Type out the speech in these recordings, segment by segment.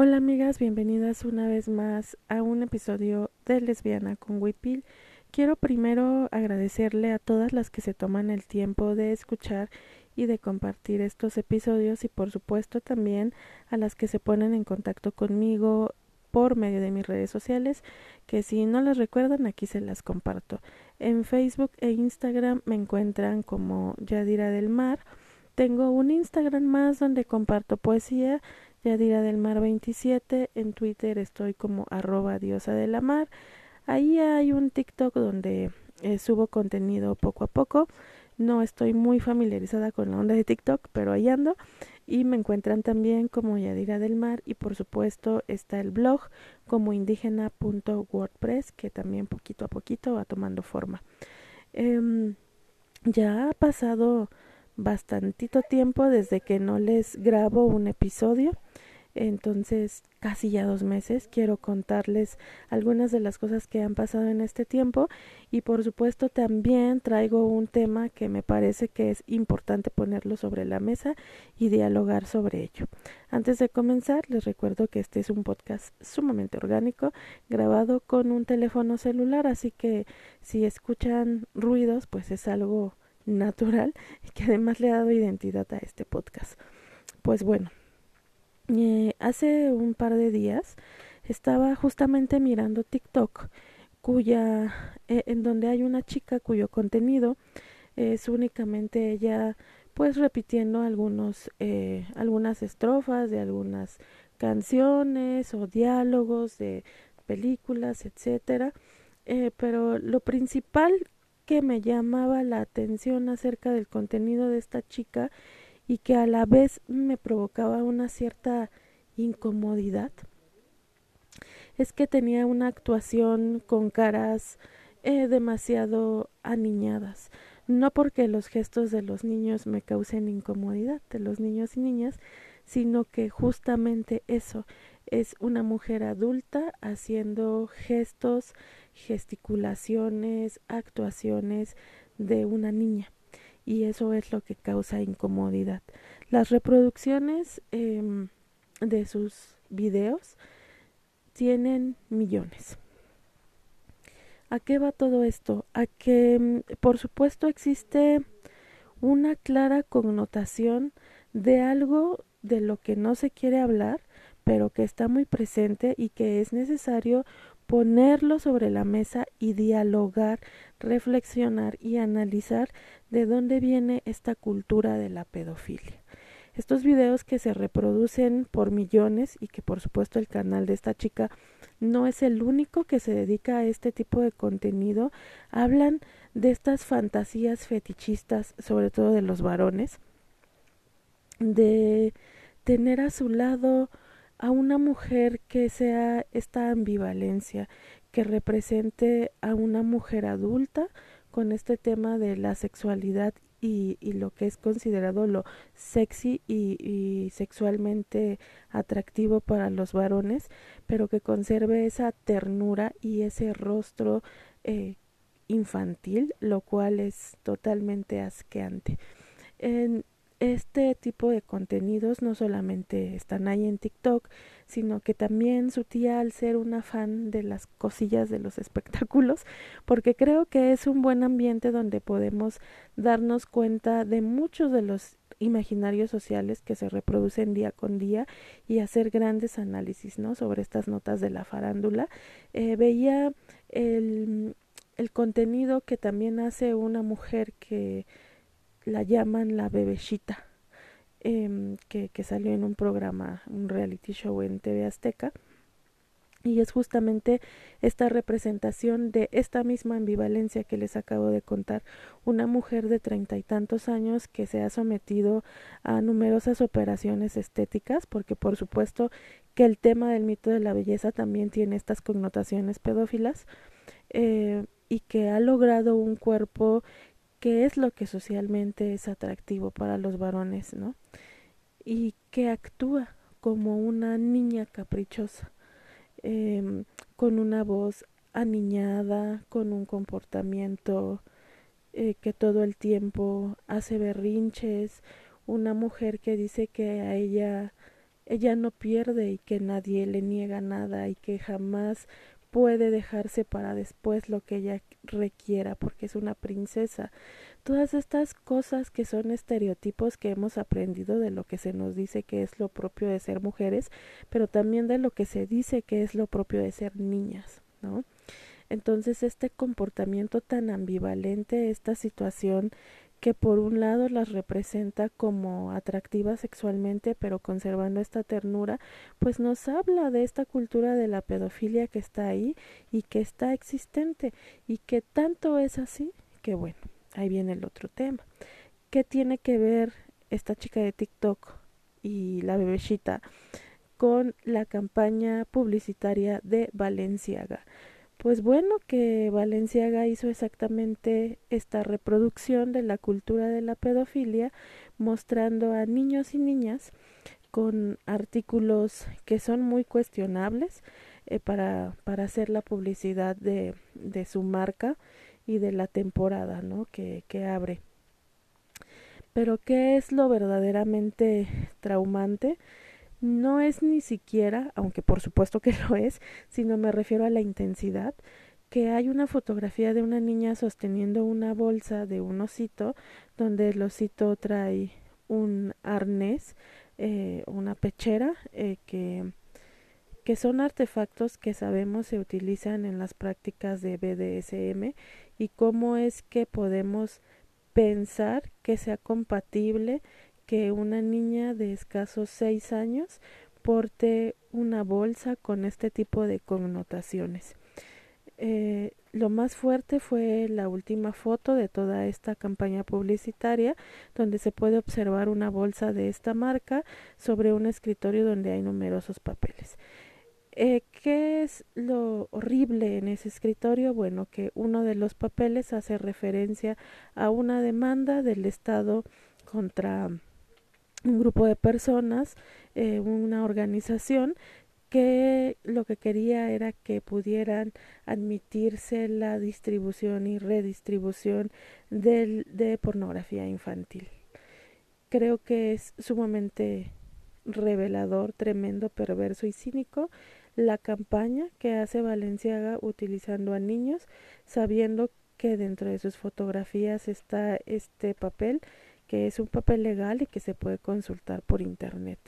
Hola amigas, bienvenidas una vez más a un episodio de Lesbiana con Wipil. Quiero primero agradecerle a todas las que se toman el tiempo de escuchar y de compartir estos episodios y por supuesto también a las que se ponen en contacto conmigo por medio de mis redes sociales, que si no las recuerdan aquí se las comparto. En Facebook e Instagram me encuentran como Yadira del Mar. Tengo un Instagram más donde comparto poesía Yadira del Mar 27, en Twitter estoy como arroba diosa de la mar. Ahí hay un TikTok donde eh, subo contenido poco a poco. No estoy muy familiarizada con la onda de TikTok, pero ahí ando. Y me encuentran también como Yadira del Mar y por supuesto está el blog como indígena.wordpress que también poquito a poquito va tomando forma. Em, ya ha pasado bastantito tiempo desde que no les grabo un episodio entonces casi ya dos meses quiero contarles algunas de las cosas que han pasado en este tiempo y por supuesto también traigo un tema que me parece que es importante ponerlo sobre la mesa y dialogar sobre ello. Antes de comenzar les recuerdo que este es un podcast sumamente orgánico grabado con un teléfono celular así que si escuchan ruidos pues es algo natural y que además le ha dado identidad a este podcast. Pues bueno, eh, hace un par de días estaba justamente mirando TikTok, cuya, eh, en donde hay una chica cuyo contenido es únicamente ella, pues repitiendo algunos, eh, algunas estrofas de algunas canciones o diálogos de películas, etcétera. pero lo principal que me llamaba la atención acerca del contenido de esta chica y que a la vez me provocaba una cierta incomodidad es que tenía una actuación con caras eh, demasiado aniñadas. No porque los gestos de los niños me causen incomodidad, de los niños y niñas, sino que justamente eso es una mujer adulta haciendo gestos gesticulaciones, actuaciones de una niña y eso es lo que causa incomodidad. Las reproducciones em, de sus videos tienen millones. ¿A qué va todo esto? A que, em, por supuesto, existe una clara connotación de algo de lo que no se quiere hablar, pero que está muy presente y que es necesario ponerlo sobre la mesa y dialogar, reflexionar y analizar de dónde viene esta cultura de la pedofilia. Estos videos que se reproducen por millones y que por supuesto el canal de esta chica no es el único que se dedica a este tipo de contenido, hablan de estas fantasías fetichistas, sobre todo de los varones, de tener a su lado a una mujer que sea esta ambivalencia, que represente a una mujer adulta con este tema de la sexualidad y, y lo que es considerado lo sexy y, y, sexualmente atractivo para los varones, pero que conserve esa ternura y ese rostro eh, infantil, lo cual es totalmente asqueante. En, este tipo de contenidos no solamente están ahí en TikTok, sino que también su tía al ser una fan de las cosillas de los espectáculos, porque creo que es un buen ambiente donde podemos darnos cuenta de muchos de los imaginarios sociales que se reproducen día con día y hacer grandes análisis ¿no? sobre estas notas de la farándula. Eh, veía el, el contenido que también hace una mujer que la llaman la bebecita, eh, que, que salió en un programa, un reality show en TV Azteca. Y es justamente esta representación de esta misma ambivalencia que les acabo de contar. Una mujer de treinta y tantos años que se ha sometido a numerosas operaciones estéticas, porque por supuesto que el tema del mito de la belleza también tiene estas connotaciones pedófilas, eh, y que ha logrado un cuerpo qué es lo que socialmente es atractivo para los varones, ¿no? Y que actúa como una niña caprichosa, eh, con una voz aniñada, con un comportamiento eh, que todo el tiempo hace berrinches, una mujer que dice que a ella ella no pierde y que nadie le niega nada y que jamás puede dejarse para después lo que ella requiera porque es una princesa. Todas estas cosas que son estereotipos que hemos aprendido de lo que se nos dice que es lo propio de ser mujeres, pero también de lo que se dice que es lo propio de ser niñas, ¿no? Entonces este comportamiento tan ambivalente, esta situación que por un lado las representa como atractivas sexualmente pero conservando esta ternura, pues nos habla de esta cultura de la pedofilia que está ahí y que está existente y que tanto es así que bueno, ahí viene el otro tema. ¿Qué tiene que ver esta chica de TikTok y la bebecita con la campaña publicitaria de Valenciaga? Pues bueno, que Valenciaga hizo exactamente esta reproducción de la cultura de la pedofilia, mostrando a niños y niñas con artículos que son muy cuestionables eh, para, para hacer la publicidad de, de su marca y de la temporada ¿no? que, que abre. Pero ¿qué es lo verdaderamente traumante? No es ni siquiera, aunque por supuesto que lo es, sino me refiero a la intensidad, que hay una fotografía de una niña sosteniendo una bolsa de un osito, donde el osito trae un arnés, eh, una pechera, eh, que, que son artefactos que sabemos se utilizan en las prácticas de BDSM y cómo es que podemos pensar que sea compatible que una niña de escasos seis años porte una bolsa con este tipo de connotaciones. Eh, lo más fuerte fue la última foto de toda esta campaña publicitaria, donde se puede observar una bolsa de esta marca sobre un escritorio donde hay numerosos papeles. Eh, ¿Qué es lo horrible en ese escritorio? Bueno, que uno de los papeles hace referencia a una demanda del Estado contra un grupo de personas, eh, una organización que lo que quería era que pudieran admitirse la distribución y redistribución del, de pornografía infantil. Creo que es sumamente revelador, tremendo, perverso y cínico la campaña que hace Valenciaga utilizando a niños, sabiendo que dentro de sus fotografías está este papel que es un papel legal y que se puede consultar por internet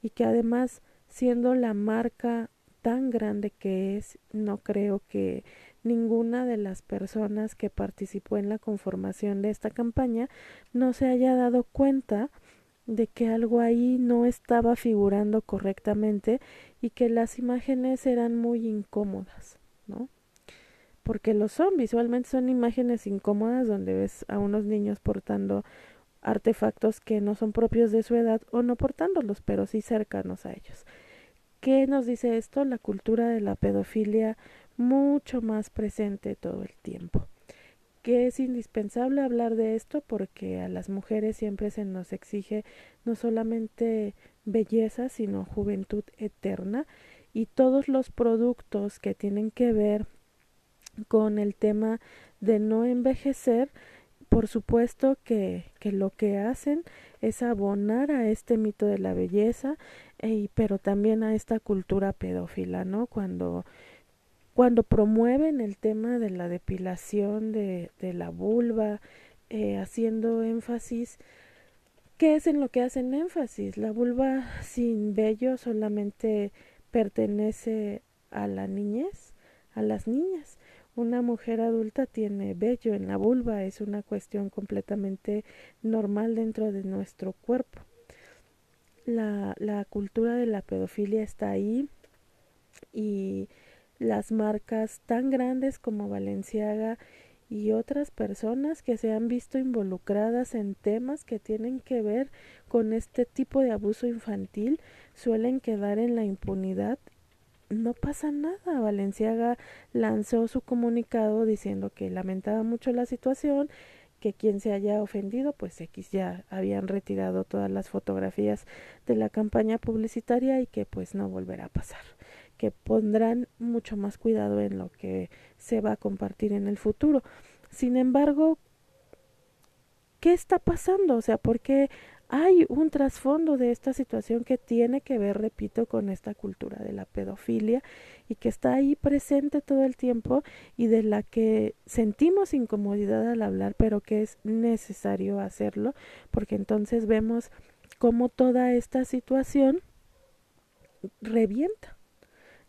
y que además siendo la marca tan grande que es, no creo que ninguna de las personas que participó en la conformación de esta campaña no se haya dado cuenta de que algo ahí no estaba figurando correctamente y que las imágenes eran muy incómodas, ¿no? Porque lo son, visualmente son imágenes incómodas donde ves a unos niños portando artefactos que no son propios de su edad o no portándolos, pero sí cercanos a ellos. ¿Qué nos dice esto? La cultura de la pedofilia mucho más presente todo el tiempo. Que es indispensable hablar de esto porque a las mujeres siempre se nos exige no solamente belleza, sino juventud eterna y todos los productos que tienen que ver con el tema de no envejecer por supuesto que, que, lo que hacen es abonar a este mito de la belleza, eh, pero también a esta cultura pedófila, ¿no? Cuando, cuando promueven el tema de la depilación de, de la vulva, eh, haciendo énfasis, ¿qué es en lo que hacen énfasis? La vulva sin vello solamente pertenece a la niñez, a las niñas una mujer adulta tiene vello en la vulva, es una cuestión completamente normal dentro de nuestro cuerpo. La, la cultura de la pedofilia está ahí y las marcas tan grandes como Valenciaga y otras personas que se han visto involucradas en temas que tienen que ver con este tipo de abuso infantil suelen quedar en la impunidad no pasa nada. Valenciaga lanzó su comunicado diciendo que lamentaba mucho la situación, que quien se haya ofendido, pues X ya habían retirado todas las fotografías de la campaña publicitaria y que pues no volverá a pasar, que pondrán mucho más cuidado en lo que se va a compartir en el futuro. Sin embargo, ¿qué está pasando? O sea, ¿por qué hay un trasfondo de esta situación que tiene que ver, repito, con esta cultura de la pedofilia y que está ahí presente todo el tiempo y de la que sentimos incomodidad al hablar, pero que es necesario hacerlo, porque entonces vemos cómo toda esta situación revienta,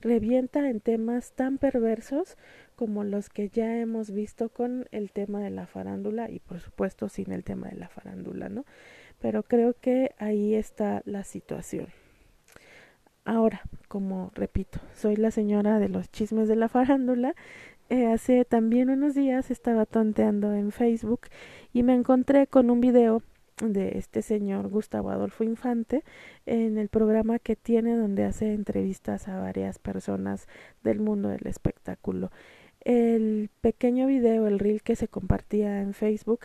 revienta en temas tan perversos como los que ya hemos visto con el tema de la farándula y por supuesto sin el tema de la farándula, ¿no? Pero creo que ahí está la situación. Ahora, como repito, soy la señora de los chismes de la farándula. Eh, hace también unos días estaba tonteando en Facebook y me encontré con un video de este señor Gustavo Adolfo Infante en el programa que tiene donde hace entrevistas a varias personas del mundo del espectáculo. El pequeño video, el reel que se compartía en Facebook,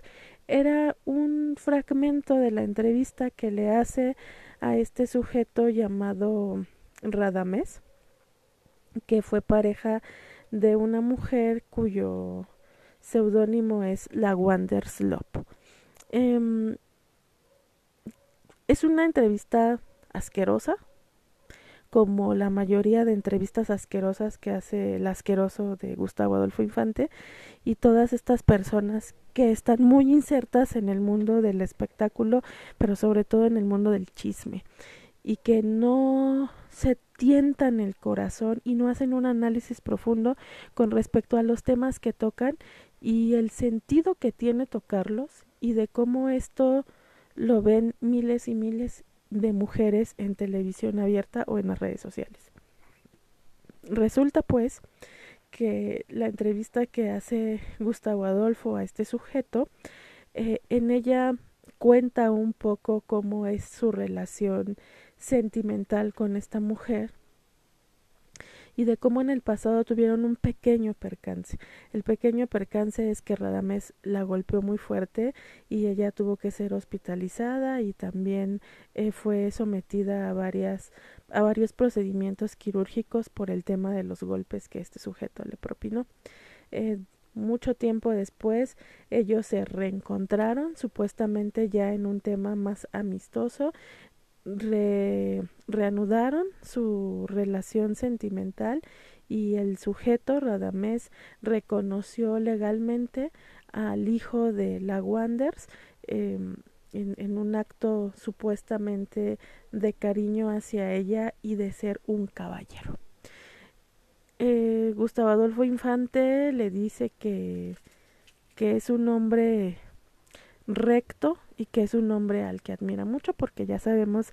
era un fragmento de la entrevista que le hace a este sujeto llamado Radamés, que fue pareja de una mujer cuyo seudónimo es la Wanderslop. Eh, es una entrevista asquerosa, como la mayoría de entrevistas asquerosas que hace el asqueroso de Gustavo Adolfo Infante y todas estas personas que están muy insertas en el mundo del espectáculo, pero sobre todo en el mundo del chisme y que no se tientan el corazón y no hacen un análisis profundo con respecto a los temas que tocan y el sentido que tiene tocarlos y de cómo esto lo ven miles y miles de mujeres en televisión abierta o en las redes sociales. Resulta pues que la entrevista que hace Gustavo Adolfo a este sujeto, eh, en ella cuenta un poco cómo es su relación sentimental con esta mujer y de cómo en el pasado tuvieron un pequeño percance. El pequeño percance es que Radamés la golpeó muy fuerte y ella tuvo que ser hospitalizada y también eh, fue sometida a varias a varios procedimientos quirúrgicos por el tema de los golpes que este sujeto le propinó. Eh, mucho tiempo después ellos se reencontraron supuestamente ya en un tema más amistoso reanudaron su relación sentimental y el sujeto Radamés reconoció legalmente al hijo de la Wanders em, en, un acto supuestamente de cariño hacia ella y de ser un caballero. Eh, Gustavo Adolfo Infante le dice que, que es un hombre recto y que es un hombre al que admira mucho porque ya sabemos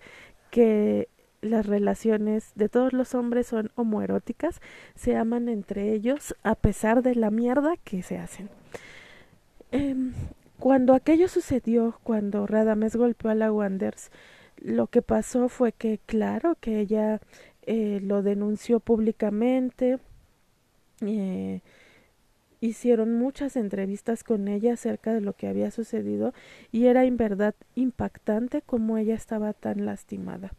que las relaciones de todos los hombres son homoeróticas, se aman entre ellos a pesar de la mierda que se hacen. Em, cuando aquello sucedió, cuando Radames golpeó a la Wanders, lo que pasó fue que, claro, que ella eh, lo denunció públicamente, eh, hicieron muchas entrevistas con ella acerca de lo que había sucedido y era en verdad impactante cómo ella estaba tan lastimada.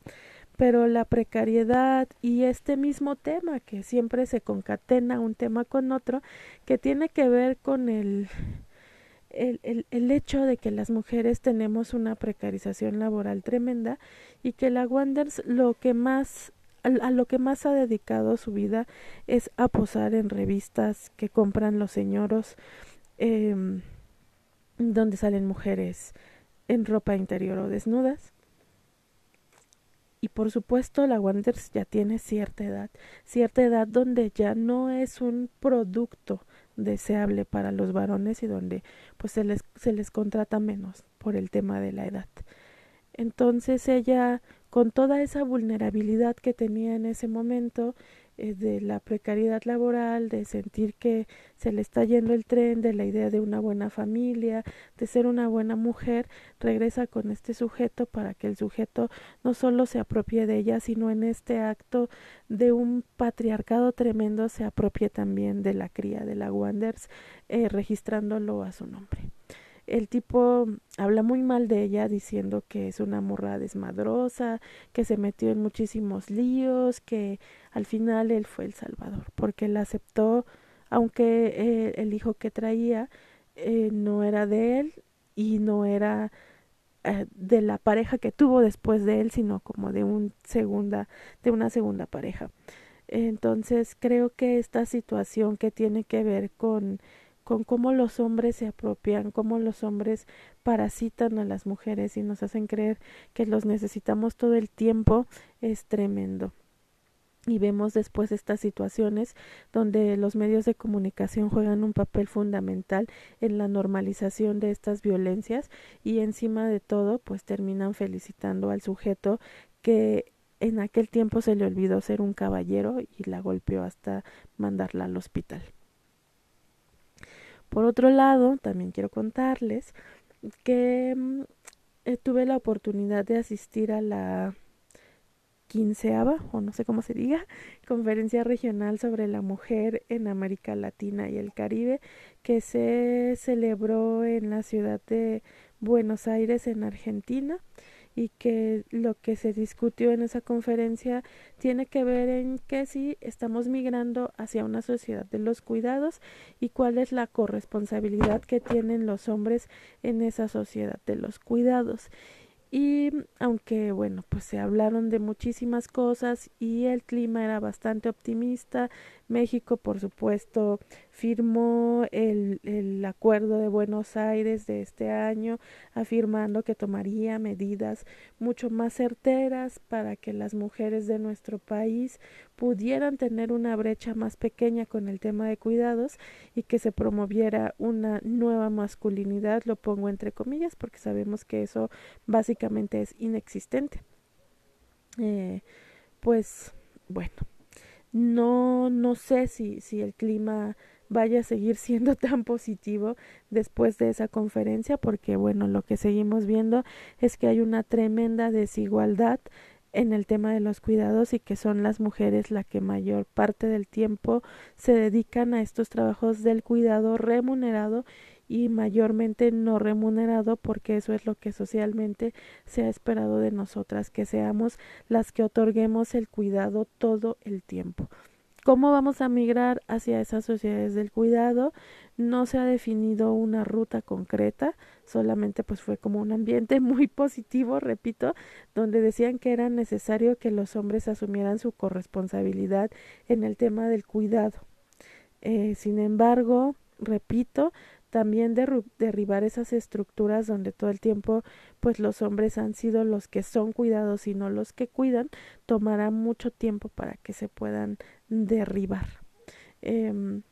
Pero la precariedad y este mismo tema que siempre se concatena un tema con otro que tiene que ver con el el, el, el, hecho de que las mujeres tenemos una precarización laboral tremenda y que la Wanders lo que más a, lo que más ha dedicado su vida es a posar en revistas que compran los señoros eh, donde salen mujeres en ropa interior o desnudas. Y por supuesto la Wanders ya tiene cierta edad, cierta edad donde ya no es un producto deseable para los varones y donde pues se les, se les contrata menos por el tema de la edad. Entonces ella con toda esa vulnerabilidad que tenía en ese momento eh, de la precariedad laboral, de sentir que se le está yendo el tren, de la idea de una buena familia, de ser una buena mujer, regresa con este sujeto para que el sujeto no solo se apropie de ella, sino en este acto de un patriarcado tremendo se apropie también de la cría de la Wanders, eh, registrándolo a su nombre el tipo habla muy mal de ella diciendo que es una morra desmadrosa, que se metió en muchísimos líos, que al final él fue el salvador, porque él aceptó, aunque eh, el hijo que traía eh, no era de él y no era eh, de la pareja que tuvo después de él, sino como de un de una segunda pareja. Entonces creo que esta situación que tiene que ver con con cómo los hombres se apropian, cómo los hombres parasitan a las mujeres y nos hacen creer que los necesitamos todo el tiempo, es tremendo. Y vemos después estas situaciones donde los medios de comunicación juegan un papel fundamental en la normalización de estas violencias y encima de todo pues terminan felicitando al sujeto que en aquel tiempo se le olvidó ser un caballero y la golpeó hasta mandarla al hospital. Por otro lado, también quiero contarles que mm, eh, tuve la oportunidad de asistir a la quinceava, o no sé cómo se diga, conferencia regional sobre la mujer en América Latina y el Caribe, que se celebró en la ciudad de Buenos Aires, en Argentina y que lo que se discutió en esa conferencia tiene que ver en que si estamos migrando hacia una sociedad de los cuidados y cuál es la corresponsabilidad que tienen los hombres en esa sociedad de los cuidados. Y aunque bueno pues se hablaron de muchísimas cosas y el clima era bastante optimista México por supuesto firmó el, el acuerdo de Buenos Aires de este año afirmando que tomaría medidas mucho más certeras para que las mujeres de nuestro país pudieran tener una brecha más pequeña con el tema de cuidados y que se promoviera una nueva masculinidad, lo pongo entre comillas porque sabemos que eso básicamente es inexistente. Eh, pues bueno, no, no sé si, si el clima vaya a seguir siendo tan positivo después de esa conferencia porque bueno lo que seguimos viendo es que hay una tremenda desigualdad en el tema de los cuidados y que son las mujeres la que mayor parte del tiempo se dedican a estos trabajos del cuidado remunerado y mayormente no remunerado porque eso es lo que socialmente se ha esperado de nosotras que seamos las que otorguemos el cuidado todo el tiempo. ¿Cómo vamos a migrar hacia esas sociedades del cuidado? No se ha definido una ruta concreta, solamente pues fue como un ambiente muy positivo, repito, donde decían que era necesario que los hombres asumieran su corresponsabilidad en el tema del cuidado. Eh, sin embargo, repito, también derribar esas estructuras donde todo el tiempo pues los hombres han sido los que son cuidados y no los que cuidan tomará mucho tiempo para que se puedan derribar eh,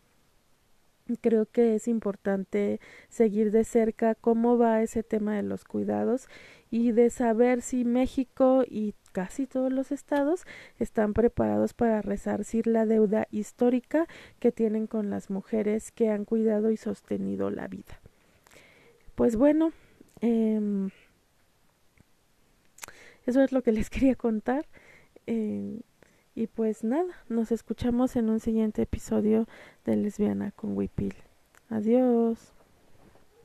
creo que es importante seguir de cerca cómo va ese tema de los cuidados y de saber si México y casi todos los estados están preparados para resarcir la deuda histórica que tienen con las mujeres que han cuidado y sostenido la vida. Pues bueno, eh, eso es lo que les quería contar. Eh, y pues nada, nos escuchamos en un siguiente episodio de Lesbiana con Wipil. Adiós.